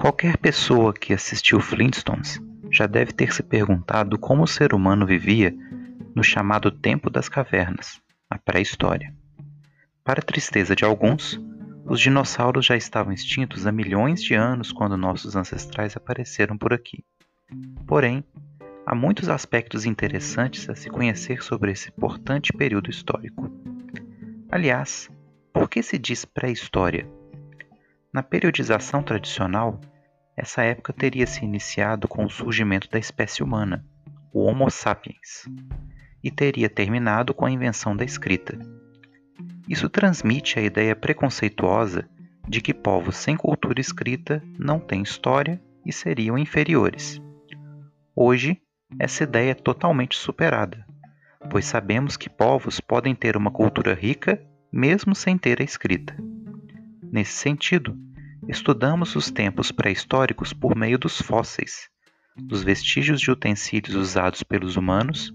Qualquer pessoa que assistiu Flintstones já deve ter se perguntado como o ser humano vivia no chamado Tempo das Cavernas, a pré-história. Para tristeza de alguns, os dinossauros já estavam extintos há milhões de anos quando nossos ancestrais apareceram por aqui. Porém, há muitos aspectos interessantes a se conhecer sobre esse importante período histórico. Aliás, por que se diz pré-história? Na periodização tradicional, essa época teria se iniciado com o surgimento da espécie humana, o Homo sapiens, e teria terminado com a invenção da escrita. Isso transmite a ideia preconceituosa de que povos sem cultura escrita não têm história e seriam inferiores. Hoje, essa ideia é totalmente superada, pois sabemos que povos podem ter uma cultura rica mesmo sem ter a escrita. Nesse sentido, estudamos os tempos pré-históricos por meio dos fósseis, dos vestígios de utensílios usados pelos humanos,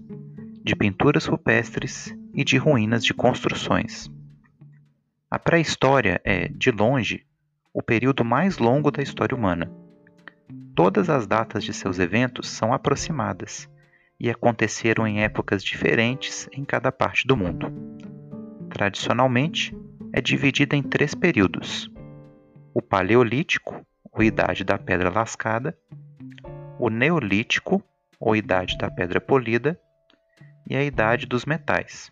de pinturas rupestres e de ruínas de construções. A pré-história é, de longe, o período mais longo da história humana. Todas as datas de seus eventos são aproximadas e aconteceram em épocas diferentes em cada parte do mundo. Tradicionalmente, é dividida em três períodos: o Paleolítico, ou Idade da Pedra Lascada, o Neolítico, ou Idade da Pedra Polida, e a Idade dos Metais.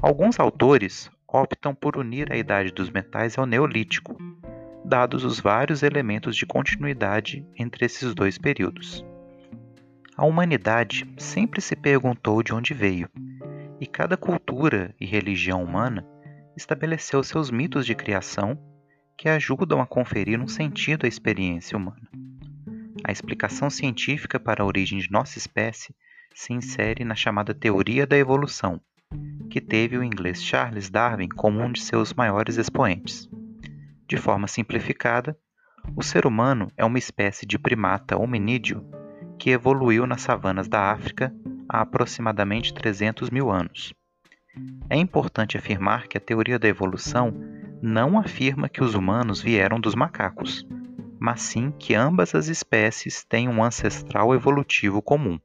Alguns autores optam por unir a Idade dos Metais ao Neolítico, dados os vários elementos de continuidade entre esses dois períodos. A humanidade sempre se perguntou de onde veio e cada cultura e religião humana estabeleceu seus mitos de criação que ajudam a conferir um sentido à experiência humana. A explicação científica para a origem de nossa espécie se insere na chamada teoria da evolução, que teve o inglês Charles Darwin como um de seus maiores expoentes. De forma simplificada, o ser humano é uma espécie de primata hominídeo que evoluiu nas savanas da África há aproximadamente 300 mil anos. É importante afirmar que a teoria da evolução não afirma que os humanos vieram dos macacos, mas sim que ambas as espécies têm um ancestral evolutivo comum.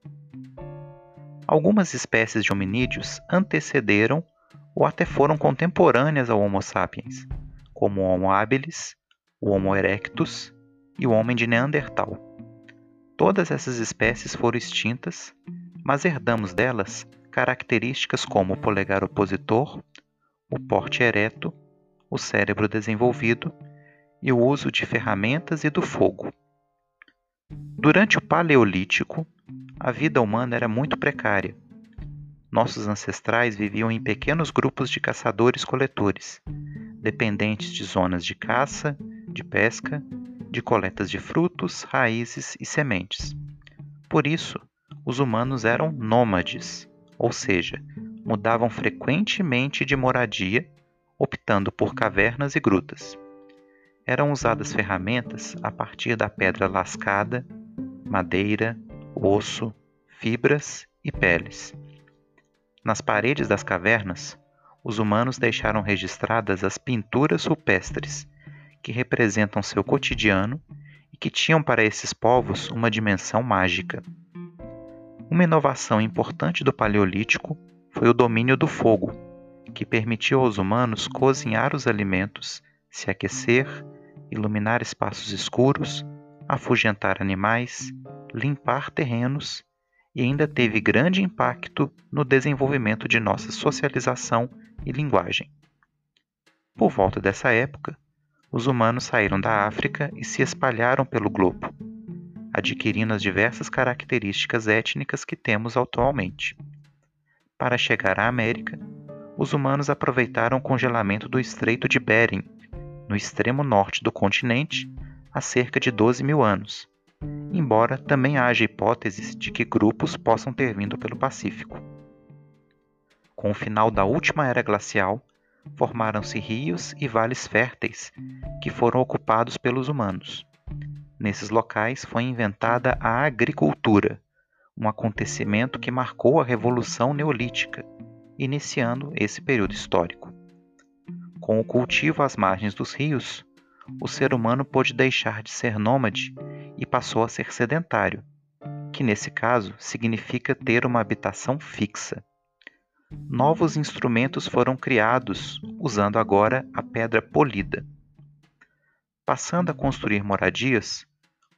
Algumas espécies de hominídeos antecederam ou até foram contemporâneas ao Homo sapiens, como o Homo habilis, o Homo erectus e o homem de Neandertal. Todas essas espécies foram extintas mas herdamos delas características como o polegar opositor, o porte ereto, o cérebro desenvolvido e o uso de ferramentas e do fogo. Durante o Paleolítico, a vida humana era muito precária. Nossos ancestrais viviam em pequenos grupos de caçadores-coletores, dependentes de zonas de caça, de pesca, de coletas de frutos, raízes e sementes. Por isso, os humanos eram nômades, ou seja, mudavam frequentemente de moradia, optando por cavernas e grutas. Eram usadas ferramentas a partir da pedra lascada, madeira, osso, fibras e peles. Nas paredes das cavernas, os humanos deixaram registradas as pinturas rupestres, que representam seu cotidiano e que tinham para esses povos uma dimensão mágica. Uma inovação importante do Paleolítico foi o domínio do fogo, que permitiu aos humanos cozinhar os alimentos, se aquecer, iluminar espaços escuros, afugentar animais, limpar terrenos e ainda teve grande impacto no desenvolvimento de nossa socialização e linguagem. Por volta dessa época, os humanos saíram da África e se espalharam pelo globo, adquirindo as diversas características étnicas que temos atualmente. Para chegar à América, os humanos aproveitaram o congelamento do Estreito de Bering, no extremo norte do continente, há cerca de 12 mil anos, embora também haja hipóteses de que grupos possam ter vindo pelo Pacífico. Com o final da última era glacial, formaram-se rios e vales férteis que foram ocupados pelos humanos. Nesses locais foi inventada a agricultura, um acontecimento que marcou a Revolução Neolítica, iniciando esse período histórico. Com o cultivo às margens dos rios, o ser humano pôde deixar de ser nômade e passou a ser sedentário, que nesse caso significa ter uma habitação fixa. Novos instrumentos foram criados usando agora a pedra polida. Passando a construir moradias,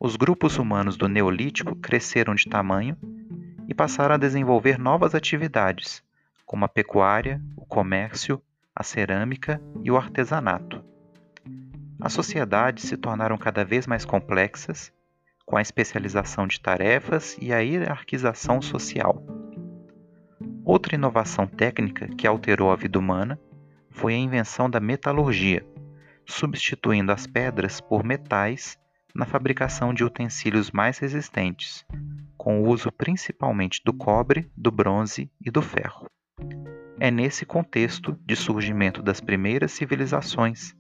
os grupos humanos do Neolítico cresceram de tamanho e passaram a desenvolver novas atividades, como a pecuária, o comércio, a cerâmica e o artesanato. As sociedades se tornaram cada vez mais complexas, com a especialização de tarefas e a hierarquização social. Outra inovação técnica que alterou a vida humana foi a invenção da metalurgia, substituindo as pedras por metais na fabricação de utensílios mais resistentes, com o uso principalmente do cobre, do bronze e do ferro. É nesse contexto de surgimento das primeiras civilizações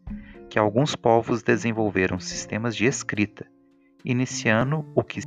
que alguns povos desenvolveram sistemas de escrita, iniciando o que